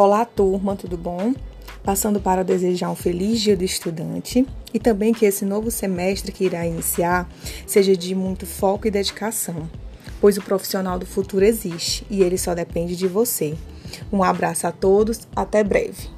Olá, turma, tudo bom? Passando para desejar um feliz dia do estudante e também que esse novo semestre que irá iniciar seja de muito foco e dedicação, pois o profissional do futuro existe e ele só depende de você. Um abraço a todos, até breve.